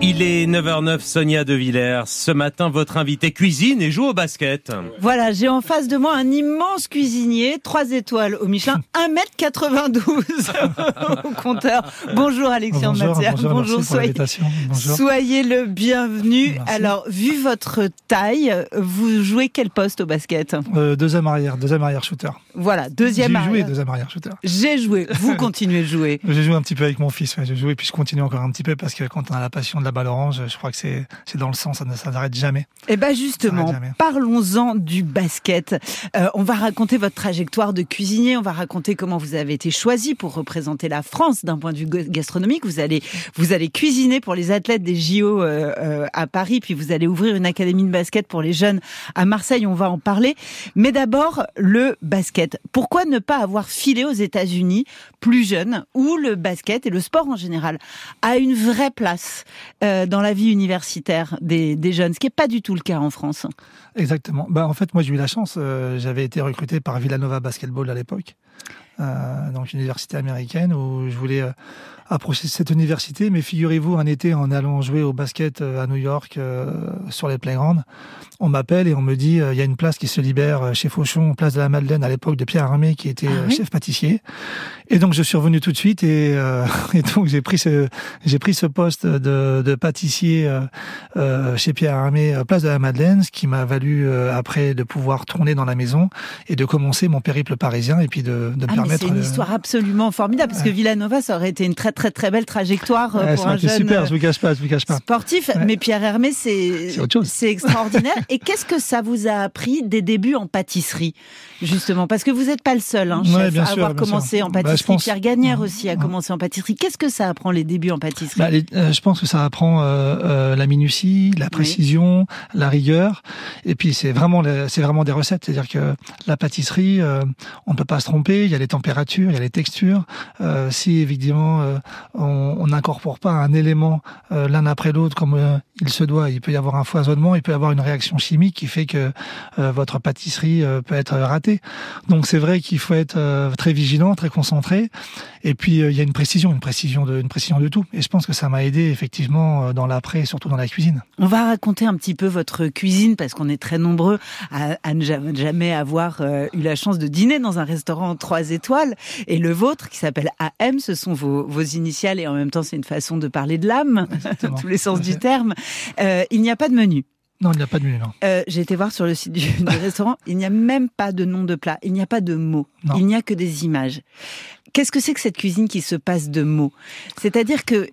il est 9h09, Sonia De Villers. Ce matin, votre invité cuisine et joue au basket. Voilà, j'ai en face de moi un immense cuisinier, 3 étoiles au Michelin, 1m92 au compteur. Bonjour Alexandre bonjour, Bonjour, bonjour soyez, bonjour. soyez le bienvenu. Alors, vu votre taille, vous jouez quel poste au basket? Euh, Deuxième arrière, deuxième arrière shooter. Voilà, deuxième arrière. J'ai joué deuxième arrière shooter. J'ai joué, vous continuez de jouer. J'ai joué un petit peu avec mon fils, j'ai joué puis je continue encore un petit peu parce que quand on a la passion de la balle orange, je crois que c'est dans le sens, ça ne s'arrête jamais. Et eh ben justement, parlons-en du basket. Euh, on va raconter votre trajectoire de cuisinier, on va raconter comment vous avez été choisi pour représenter la France d'un point de vue gastronomique. Vous allez vous allez cuisiner pour les athlètes des JO euh, euh, à Paris, puis vous allez ouvrir une académie de basket pour les jeunes à Marseille. On va en parler. Mais d'abord le basket. Pourquoi ne pas avoir filé aux États-Unis plus jeune, où le basket et le sport en général a une vraie place dans la vie universitaire des, jeunes, ce qui n'est pas du tout le cas en France. Exactement. Bah, en fait, moi, j'ai eu la chance. Euh, j'avais été recruté par Villanova Basketball à l'époque, euh, donc une université américaine, où je voulais euh, approcher cette université. Mais figurez-vous, un été, en allant jouer au basket à New York, sur les playgrounds, on m'appelle et on me dit il y a une place qui se libère chez Fauchon, place de la Madeleine, à l'époque de Pierre Armé, qui était ah chef pâtissier. Et donc je suis revenu tout de suite et, euh, et donc j'ai pris ce j'ai pris ce poste de, de pâtissier euh, euh chez Pierre Armé, euh, place de la Madeleine, ce qui m'a valu euh, après de pouvoir tourner dans la maison et de commencer mon périple parisien et puis de, de ah, permettre. C'est une histoire absolument formidable parce que Villanova ça aurait été une très très très belle trajectoire ouais, pour un jeune super, je vous cache pas, je vous cache pas. Sportif, mais Pierre Hermé c'est c'est extraordinaire. et qu'est-ce que ça vous a appris des débuts en pâtisserie justement? Parce que vous n'êtes pas le seul hein, chef, à avoir commencé en bah, pâtisserie Pierre Gagnère aussi a commencé en pâtisserie. Qu'est-ce que ça apprend les débuts en pâtisserie? Bah, euh, Je pense que ça apprend euh, euh, la minutie, la précision, la rigueur. Et puis c'est vraiment c'est vraiment des recettes. C'est-à-dire que la pâtisserie, on ne peut pas se tromper. Il y a les températures, il y a les textures. si évidemment on n'incorpore pas un élément l'un après l'autre comme il se doit, il peut y avoir un foisonnement, il peut y avoir une réaction chimique qui fait que votre pâtisserie peut être ratée. Donc c'est vrai qu'il faut être très vigilant, très concentré. Et puis euh, il y a une précision, une précision de, une précision de tout. Et je pense que ça m'a aidé effectivement euh, dans l'après, surtout dans la cuisine. On va raconter un petit peu votre cuisine parce qu'on est très nombreux à, ne jamais avoir euh, eu la chance de dîner dans un restaurant trois étoiles. Et le vôtre, qui s'appelle AM, ce sont vos, vos initiales et en même temps c'est une façon de parler de l'âme, tous les sens du terme. il n'y a pas de menu. Non, il n'y a pas de menu, non. Euh, J'ai été voir sur le site du, restaurant, il n'y a même pas de nom de plat, il n'y a pas de mots, il n'y a que des images. Qu'est-ce que c'est que cette cuisine qui se passe de mots? C'est-à-dire que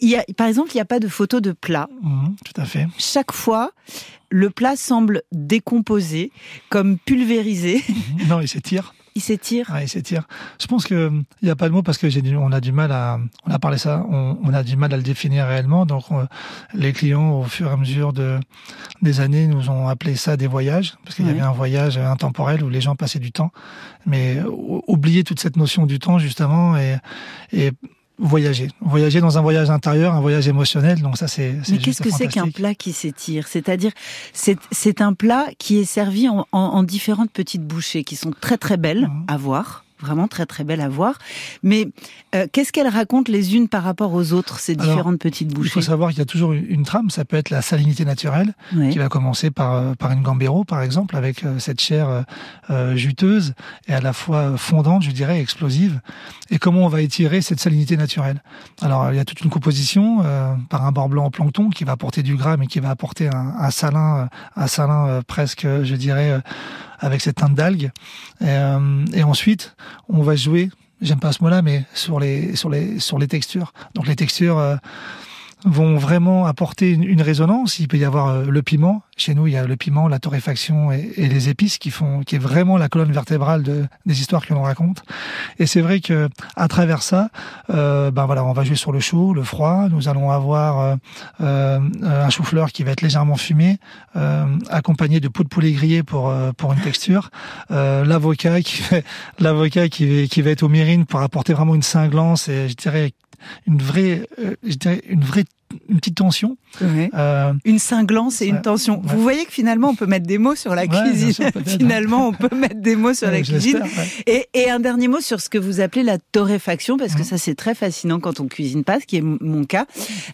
il y a, par exemple, il n'y a pas de photo de plat. Mmh, tout à fait. Chaque fois, le plat semble décomposé, comme pulvérisé. Non, il s'étire il s'étire. il s'étire. Je pense que il n'y a pas de mot parce que j'ai on a du mal à, on a parlé ça, on, a du mal à le définir réellement. Donc les clients, au fur et à mesure de des années, nous ont appelé ça des voyages parce qu'il y avait un voyage intemporel où les gens passaient du temps, mais oublier toute cette notion du temps justement et et voyager. Voyager dans un voyage intérieur, un voyage émotionnel. Donc ça, c'est. Mais qu'est-ce que c'est qu'un plat qui s'étire? C'est-à-dire, c'est un plat qui est servi en, en, différentes petites bouchées qui sont très très belles mmh. à voir vraiment très très belle à voir. Mais euh, qu'est-ce qu'elles racontent les unes par rapport aux autres, ces différentes petites bouchées Il faut savoir qu'il y a toujours une, trame, ça peut être la salinité naturelle, qui va commencer par, euh, par une gambero par exemple, avec euh, cette chair juteuse et à la fois fondante, je dirais, explosive. Et comment on va étirer cette salinité naturelle? Alors il y a toute une composition par un bord blanc en plancton qui va apporter du gras mais qui va apporter un, un salin, un salin presque, je dirais, avec cette teinte d'algues. Et, euh, et, ensuite, on va jouer, j'aime pas ce mot-là, mais sur les, sur les, sur les textures. Donc les textures, euh, vont vraiment apporter une, résonance. Il peut y avoir euh, le piment. Chez nous, il y a le piment, la torréfaction et, les épices qui font, qui est vraiment la colonne vertébrale de, des histoires que l'on raconte. Et c'est vrai que à travers ça, euh, ben voilà, on va jouer sur le chaud, le froid. Nous allons avoir euh, euh un chou-fleur qui va être légèrement fumé, euh, accompagné de peau de poulet grillé pour pour une texture. l'avocat qui l'avocat qui, qui va être au myrine pour apporter vraiment une cinglance et je dirais une vraie, je dirais, une vraie une petite tension. Euh, une cinglance et une tension. Vous voyez que finalement, on peut mettre des mots sur la cuisine. finalement, on peut mettre des mots sur la cuisine. Et, et, un dernier mot sur ce que vous appelez la torréfaction, parce que mhm. ça, c'est très fascinant quand on cuisine pas, ce qui est mon cas.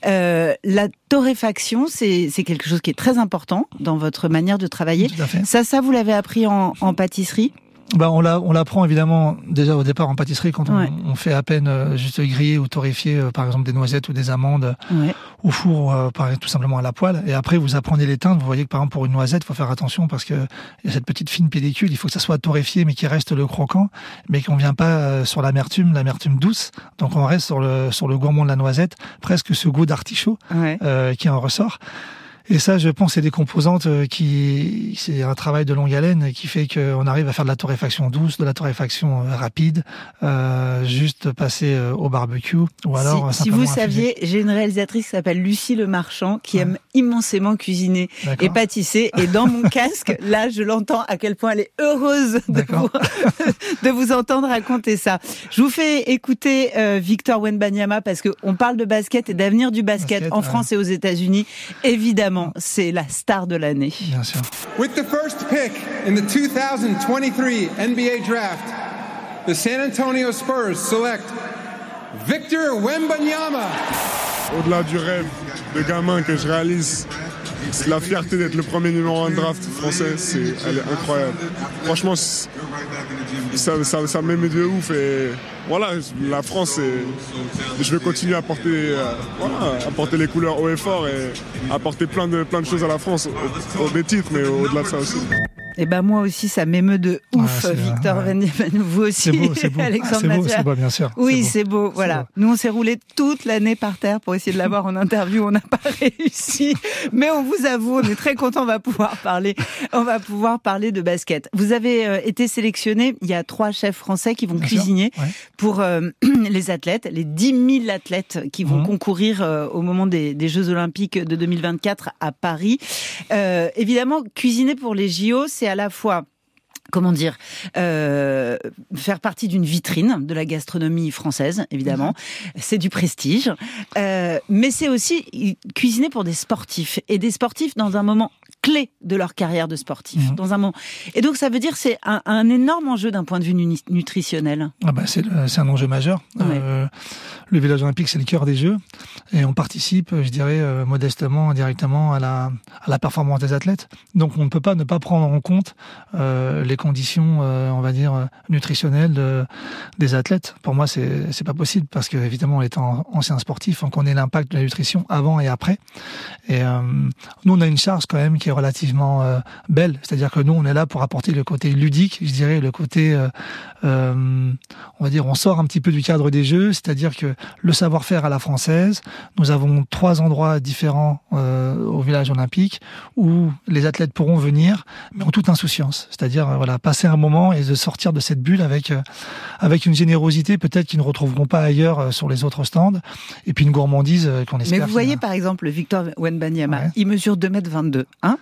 Euh, la torréfaction, c'est quelque chose qui est très important dans votre manière de travailler. Ça, ça, vous l'avez appris en, en pâtisserie? Bah on la, on l'apprend évidemment déjà au départ en pâtisserie quand on, on, fait à peine euh, juste griller ou torréfier euh, par exemple des noisettes ou des amandes ouais. au four euh, par, tout simplement à la poêle. Et après vous apprenez les teintes. Vous voyez que par exemple pour une noisette il faut faire attention parce que y a cette petite fine pellicule. Il faut que ça soit torréfié mais qu'il reste le croquant mais qu'on vient pas sur l'amertume l'amertume douce. Donc on reste sur le sur le gourmand de la noisette presque ce goût d'artichaut qui en ressort et ça, je pense, c'est des composantes euh, qui, c'est un travail de longue haleine qui fait qu'on arrive à faire de la torréfaction douce, de la torréfaction euh, rapide, euh, juste passer euh, au barbecue ou alors. Si, si vous saviez, j'ai une réalisatrice qui s'appelle Lucie Le Marchand qui aime immensément cuisiner et pâtisser. Et dans mon casque, là, je l'entends à quel point elle est heureuse de vous, de vous entendre raconter ça. Je vous fais écouter euh, Victor Wenbanyama parce que on parle de basket et d'avenir du basket, en France et aux États-Unis. Évidemment c'est la star de l'année. Bien sûr. With the first pick in the 2023 NBA draft, the San Antonio Spurs select Victor Wembanyama. Au-delà du rêve de gamin que je réalise, la fierté d'être le premier numéro 1 draft français, c'est, elle est incroyable. Franchement, ça, ça, ça m'aime de ouf et voilà, la France, je vais continuer à porter, euh, à porter les couleurs haut et fort et apporter plein de, plein de choses à la France, au, des titres, mais au-delà de ça aussi. Eh ben moi aussi, ça m'émeut de ouf, Victor ouais. Vous aussi, c'est beau, Alexandre C'est beau, bien sûr. Oui, c'est beau. Voilà. Nous, on s'est roulé toute l'année par terre pour essayer de l'avoir en interview. On n'a pas réussi, mais on vous avoue, on est très content. On va pouvoir parler. On va pouvoir parler de basket. Vous avez euh, été sélectionné. Il y a trois chefs français qui vont cuisiner pour euh, les athlètes, les 10 000 athlètes qui vont mmh. concourir euh, au moment des, des, Jeux Olympiques de 2024 à Paris. évidemment, cuisiner pour les JO, c'est à la fois comment dire, euh, faire partie d'une vitrine de la gastronomie française, évidemment. Mhm. C'est du prestige. Euh, mais c'est aussi cuisiner pour des sportifs. Et des sportifs dans un moment clé de leur carrière de sportif. Mhm. Dans un moment. Et donc, ça veut dire c'est un, un, énorme enjeu d'un point de vue nutritionnel. Ah bah c'est un enjeu majeur. Euh, le village olympique, c'est le cœur des Jeux. Et on participe, je dirais, euh, modestement, indirectement à la, à la performance des athlètes. Donc, on ne peut pas ne pas prendre en compte euh, les conditions, on va dire, nutritionnelles de, des athlètes. Pour moi, c'est c'est pas possible parce que évidemment, étant ancien sportif, on connaît l'impact de la nutrition avant et après. Et nous, on a une charge quand même qui est relativement euh, belle. C'est-à-dire que nous, on est là pour apporter le côté ludique, je dirais, le côté, on va dire, on sort un petit peu du cadre des jeux. C'est-à-dire que le savoir-faire à la française, nous avons trois endroits différents au village olympique où les athlètes pourront venir, mais en toute insouciance. C'est-à-dire, voilà, passer un moment et de sortir de cette bulle avec euh, avec une générosité peut-être qu'ils ne retrouveront pas ailleurs euh, sur les autres stands et puis une gourmandise euh, qu'on espère. Mais vous voyez par exemple Victor Wenbanyama, il mesure 2 mètres 22, hein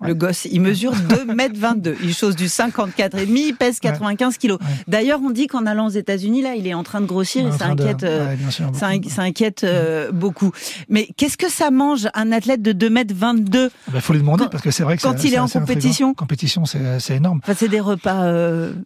Le gosse, il mesure 2 mètres 22. Il chose du 54 et demi, il pèse 95 kilos. D'ailleurs, on dit qu'en allant aux États-Unis là, il est en train de grossir et ça inquiète ça, inquiète beaucoup. Mais qu'est-ce que ça mange un athlète de 2 mètres 22 Il bah, faut lui demander parce que c'est vrai que quand il est, en compétition, compétition c'est énorme. Enfin, c'est des repas.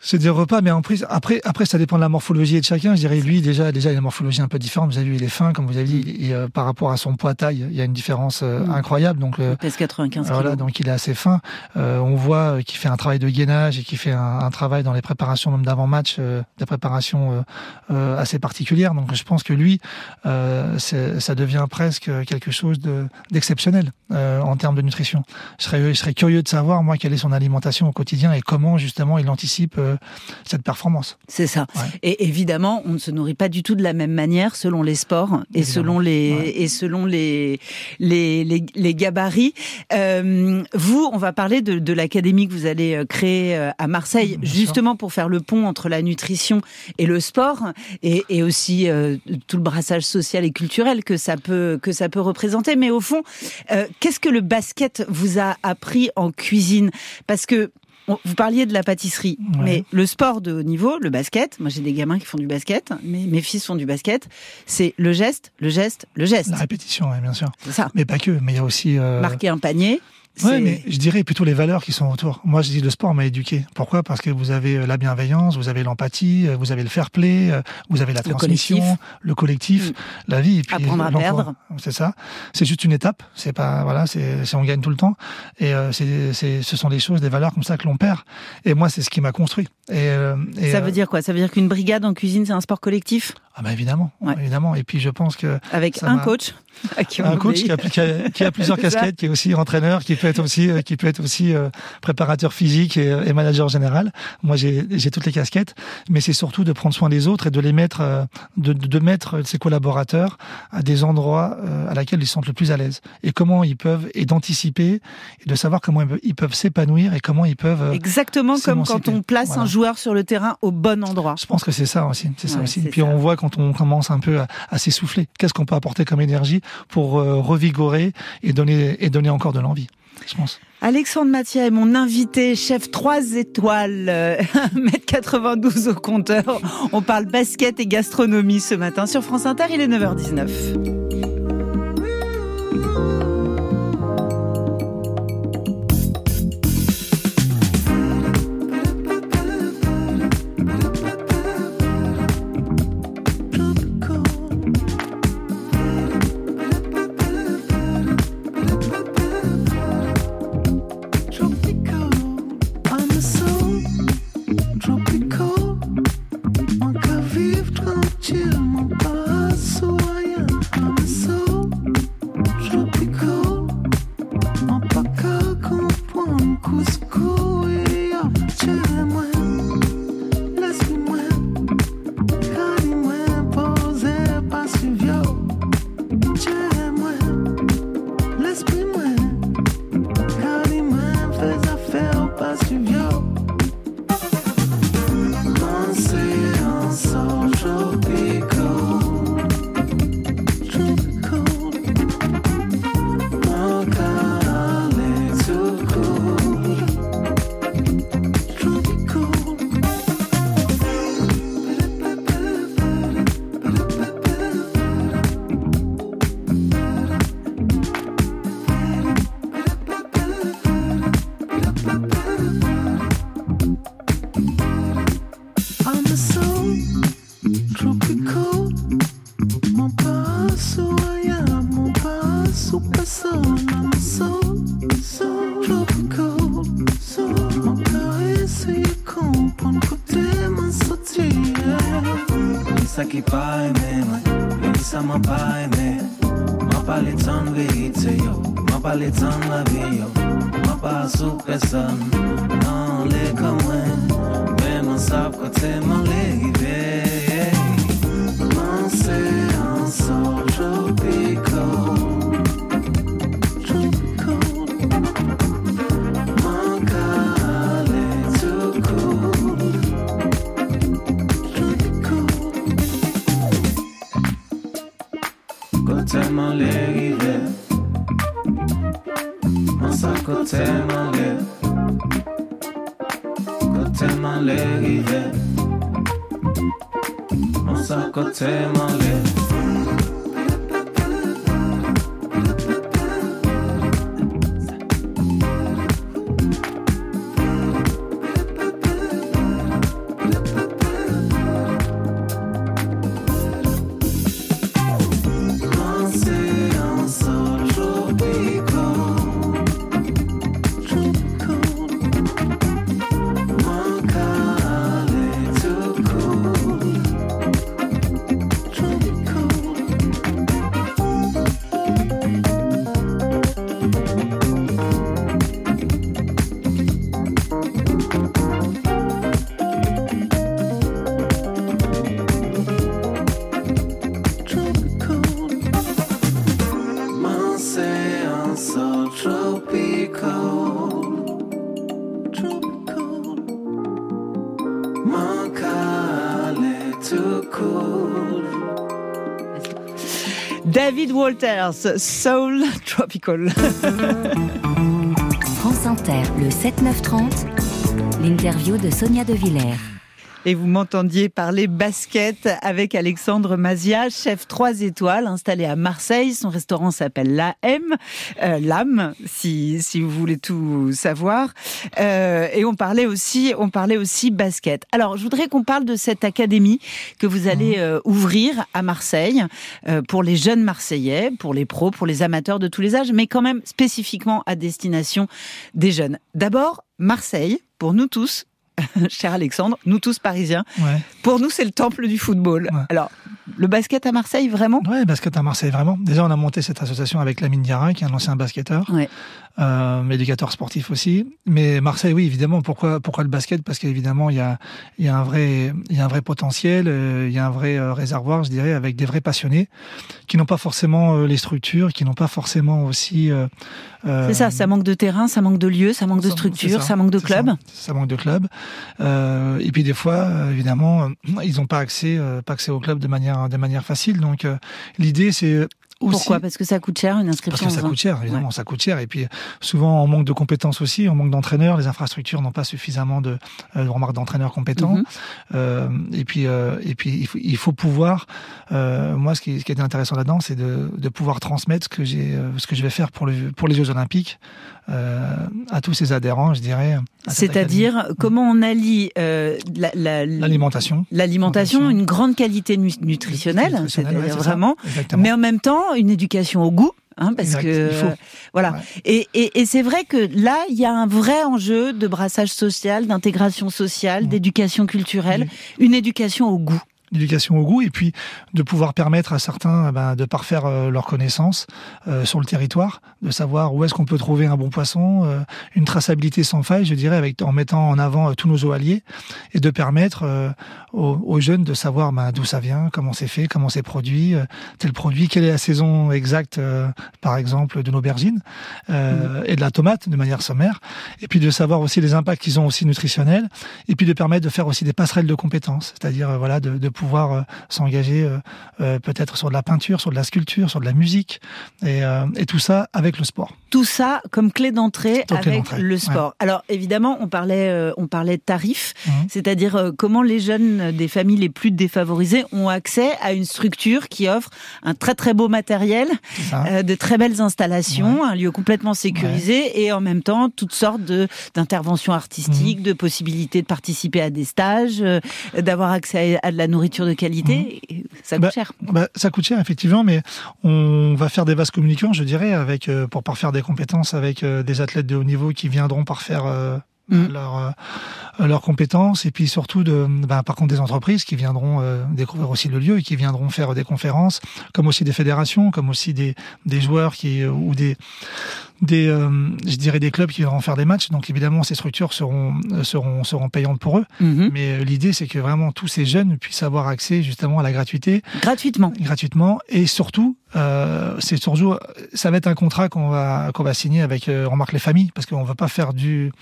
C'est des repas, mais en plus après après ça dépend de la morphologie de chacun. Je dirais lui déjà déjà il a une morphologie un peu différente. Vous avez vu il est fin comme vous avez dit et, euh, par rapport à son poids taille il y a une différence euh, mm. incroyable. Donc euh, il pèse 95 Voilà donc il est assez fin. on voit qu'il fait un travail de gainage et qu'il fait un, un, travail dans les préparations même d'avant match, des préparations assez particulières. Donc je pense que lui ça devient presque quelque chose d'exceptionnel en termes de nutrition. Je serais je serais curieux de savoir moi quelle est son alimentation au quotidien et comment justement il anticipe cette performance. C'est ça. Et évidemment, on ne se nourrit pas du tout de la même manière selon les sports et selon les et selon les les, les, gabarits. Euh, vous, on va parler de, de l'académie que vous allez euh, créer euh, à Marseille, justement pour faire le pont entre la nutrition et le sport, et, et aussi euh, tout le brassage social et culturel que ça peut que ça peut représenter. Mais au fond, qu'est-ce que le basket vous a appris en cuisine? Parce que vous parliez de la pâtisserie, mais le sport de haut niveau, le basket, moi j'ai des gamins qui font du basket, mais mes fils font du basket, c'est le geste, le geste, le geste. La répétition, bien sûr. C'est ça. Mais pas que, mais il y a aussi... Euh, Marquer un panier. Oui, mais je dirais plutôt les valeurs qui sont autour. Moi, je dis le sport m'a éduqué. Pourquoi? Parce que vous avez euh, la bienveillance, vous avez l'empathie, euh, vous avez le fair play, euh, vous avez la transmission, le collectif, mm. la vie. Et puis Apprendre à perdre. C'est ça. C'est juste une étape. C'est pas voilà, c'est on gagne tout le temps. Et c'est ce sont des choses, des valeurs comme ça que l'on perd. Et moi, c'est ce qui m'a construit. Et, ça veut dire quoi? Ça veut dire qu'une brigade en cuisine, c'est un sport collectif? Ah bah évidemment, évidemment. Et puis je pense que avec un coach, un coach qui a, qui a, plusieurs casquettes, qui est aussi entraîneur, qui peut être aussi qui peut être aussi euh, préparateur physique et, et, manager général. Moi j'ai toutes les casquettes, mais c'est surtout de prendre soin des autres et de les mettre, euh, de, de mettre ses collaborateurs à des endroits euh, à laquelle ils se sentent le plus à l'aise et comment ils peuvent et d'anticiper et de savoir comment ils peuvent s'épanouir et comment ils peuvent exactement comme quand on place un joueur sur le terrain au bon endroit. Je pense que c'est ça aussi, c'est ça aussi. Et puis on voit quand on commence un peu à, s'essouffler. Qu'est-ce qu'on peut apporter comme énergie pour euh, revigorer et donner, et donner encore de l'envie, je pense. Alexandre Mathia est mon invité, chef 3 étoiles, 1m92 euh, au compteur. On parle basket et gastronomie ce matin sur France Inter, il est 9h19. sa, non le kamwen, beman sap ka te male. Chcem David Walters, Soul Tropical. France Inter, le 7-9-30 L'interview de Sonia De Villers. Et vous m'entendiez parler basket avec Alexandre Mazia, chef 3 étoiles installé à Marseille. Son restaurant s'appelle La M, euh, l'âme, si, si vous voulez tout savoir. Euh, et on parlait aussi, on parlait aussi basket. Alors, je voudrais qu'on parle de cette académie que vous allez mmh. euh, ouvrir à Marseille euh, pour les jeunes Marseillais, pour les pros, pour les amateurs de tous les âges, mais quand même spécifiquement à destination des jeunes. D'abord, Marseille, pour nous tous, cher Alexandre, nous tous parisiens, pour nous c'est le temple du football. Alors, le basket à Marseille, vraiment? Oui, le basket à Marseille, vraiment. Déjà, on a monté cette association avec Lamine Diarra, qui est un ancien basketteur, ouais. euh, éducateur sportif aussi. Mais Marseille, oui, évidemment. Pourquoi, pourquoi le basket? Parce qu'évidemment, il y a, il y, a un vrai, il y a un vrai potentiel, euh, il y a un vrai euh, réservoir, je dirais, avec des vrais passionnés qui n'ont pas forcément les structures, qui n'ont pas forcément aussi... Euh, c'est ça, ça manque de terrain, ça manque de lieux, ça manque de structure, ça, manque de club. Ça, ça, manque de club. Et puis des fois, évidemment, ils n'ont pas accès, pas accès au club de manière de manière facile. Donc l'idée c'est aussi... Pourquoi Parce que ça coûte cher une inscription Parce que ça coûte cher, évidemment, ouais. ça coûte cher. Et puis souvent on manque de compétences aussi, on manque d'entraîneurs, les infrastructures n'ont pas suffisamment de, euh, remarques d'entraîneurs compétents. Mm -hmm. euh, et puis euh, et puis il faut, il faut pouvoir. Euh, moi, ce qui, ce qui était intéressant là-dedans, c'est de, de pouvoir transmettre ce que j'ai, ce que je vais faire pour le pour les Jeux Olympiques à tous ces adhérents, je dirais. C'est-à-dire comment on allie l'alimentation, la, l'alimentation, une grande qualité nutritionnelle, nutritionnelle ouais, vraiment, ça, mais en même temps une éducation au goût. Hein, parce exact, que faut. voilà ouais. et, et, et c'est vrai que là il y a un vrai enjeu de brassage social d'intégration sociale mmh. d'éducation culturelle mmh. une éducation au goût l'éducation au goût et puis de pouvoir permettre à certains ben, de parfaire euh, leurs connaissances euh, sur le territoire, de savoir où est-ce qu'on peut trouver un bon poisson, euh, une traçabilité sans faille, je dirais, avec en mettant en avant tous nos eaux et de permettre aux, aux, jeunes de savoir ben, d'où ça vient, comment c'est fait, comment c'est produit, tel produit, quelle est la saison exacte, par exemple, de l'aubergine mmh. et de la tomate de manière sommaire, et puis de savoir aussi les impacts qu'ils ont aussi nutritionnels, et puis de permettre de faire aussi des passerelles de compétences, c'est-à-dire voilà de, de pouvoir euh, s'engager euh, euh, peut-être sur de la peinture, sur de la sculpture, sur de la musique, et, et tout ça avec le sport. Tout ça comme clé d'entrée avec le sport. Ouais. Alors évidemment, on parlait, on parlait tarifs, mmh. c'est-à-dire comment les jeunes des familles les plus défavorisées ont accès à une structure qui offre un très très beau matériel, de très belles installations, ouais. un lieu complètement sécurisé ouais. et en même temps toutes sortes d'interventions artistiques, mmh. de possibilités de participer à des stages, d'avoir accès à, de la nourriture de qualité, mmh. ça coûte bah, cher. Bah, ça coûte cher effectivement, mais on va faire des vases communicants, je dirais, avec euh, pour parfaire des compétences avec euh, des athlètes de haut niveau qui viendront parfaire euh, mmh. leurs leurs compétences et puis surtout de ben, par contre des entreprises qui viendront euh, découvrir aussi le lieu et qui viendront faire des conférences comme aussi des fédérations comme aussi des des joueurs qui euh, ou des des euh, je dirais des clubs qui viendront faire des matchs. Donc évidemment ces structures seront seront seront payantes pour eux. Mmh. mais l'idée c'est que vraiment tous ces jeunes puissent avoir accès justement à la gratuité. Gratuitement. Gratuitement. Et surtout euh, c'est surtout ça va être un contrat qu'on va qu'on va signer avec euh, remarque les familles parce qu'on va pas faire du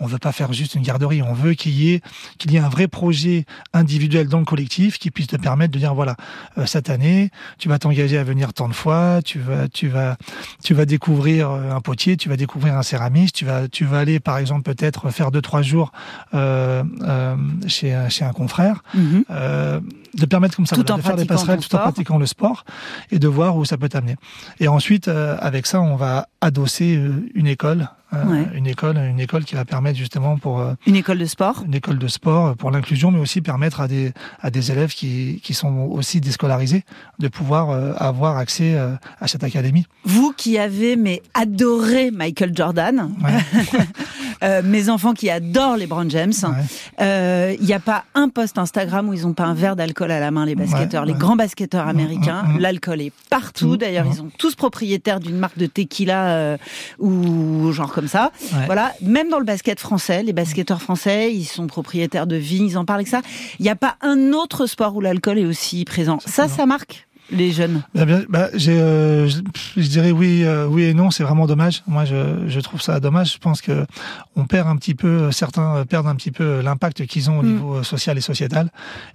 on veut pas faire juste une garderie, on veut qu'il y ait qu'il y ait un vrai projet individuel dans le collectif qui puisse te permettre de dire voilà euh, cette année tu vas t'engager à venir tant de fois, tu vas tu vas tu vas découvrir un potier, tu vas découvrir un céramiste, tu vas tu vas aller par exemple peut-être faire deux trois jours euh, euh, chez chez un confrère, mm -hmm. De permettre comme ça tout voilà, de faire des passerelles tout en pratiquant le sport et de voir où ça peut t'amener. Et ensuite euh, avec ça on va adosser euh, une école euh, ouais. une école, une école qui va permettre justement pour euh, une école de sport, une école de sport pour l'inclusion, mais aussi permettre à des à des élèves qui qui sont aussi déscolarisés de pouvoir avoir accès à cette académie. Vous qui avez mais adoré Michael Jordan, ouais. Euh, mes enfants qui adorent les Brown James, il ouais. n'y a pas un post Instagram où ils n'ont pas un verre d'alcool à la main les basketteurs, les grands basketteurs américains, l'alcool est partout. D'ailleurs, ils sont tous propriétaires d'une marque de tequila ou genre comme ça. Voilà, même dans le basket français, les basketteurs français, ils sont propriétaires de vignes, ils en parlent avec ça. Il n'y a pas un autre sport où l'alcool est aussi présent. Ça, ça marque? Les jeunes? Bah, bah, j'ai, je, dirais oui, oui et non. C'est vraiment dommage. Moi, je, je trouve ça dommage. Je pense que on perd un petit peu, certains perdent un petit peu l'impact qu'ils ont au mm. niveau social et sociétal.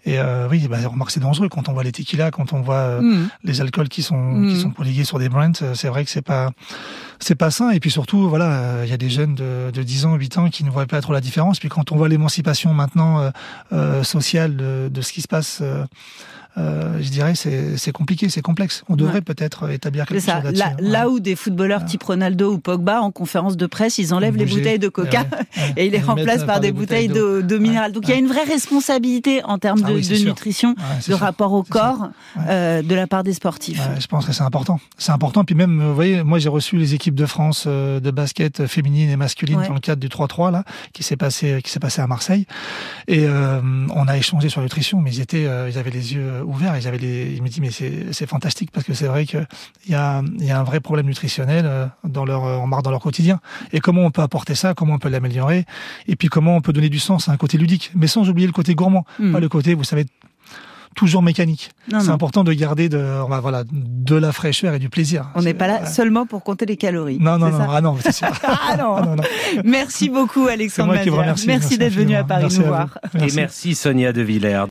Et oui, bah, remarque, c'est dangereux quand on voit les tequila, quand on voit mm. les alcools qui sont qui sont prodigués sur des brands. C'est vrai que c'est pas c'est pas sain. Et puis surtout, voilà, il y a des jeunes de, de 10 ans, 8 ans qui ne voient pas trop la différence. Puis quand on voit l'émancipation maintenant euh, euh, sociale de, de, ce qui se passe euh, je dirais c'est c'est compliqué, c'est complexe. On devrait peut-être établir quelque chose là-dessus. Là, là, où des footballeurs type Ronaldo ou Pogba en conférence de presse, ils enlèvent les bouteilles de Coca et ils les remplacent par, des, bouteilles, d'eau de, minérale. Donc il y a une vraie responsabilité en termes ah de, de nutrition, de rapport au corps euh, de la part des sportifs. je pense que c'est important. C'est important. Puis même, vous voyez, moi j'ai reçu les équipes de France euh, de basket féminine et masculine dans le cadre du 3-3 là, qui s'est passé qui s'est passé à Marseille. Et euh, on a échangé sur nutrition, mais ils étaient, ils avaient les yeux ouvert et j'avais les, il me dit mais c'est fantastique parce que c'est vrai qu'il y a, y a un vrai problème nutritionnel euh, dans leur, en marre dans leur quotidien. Et comment on peut apporter ça, comment on peut l'améliorer, et puis comment on peut donner du sens à un côté ludique, mais sans oublier le côté gourmand, hmm. pas le côté, vous savez, toujours mécanique. C'est important de garder de, voilà, de la fraîcheur et du plaisir. On n'est pas là seulement pour compter les calories. Non, non, non, ah non, c'est sûr. ah non. Merci beaucoup, Alexandre. Merci, merci d'être venu à Paris nous voir. Et merci Sonia De Villers.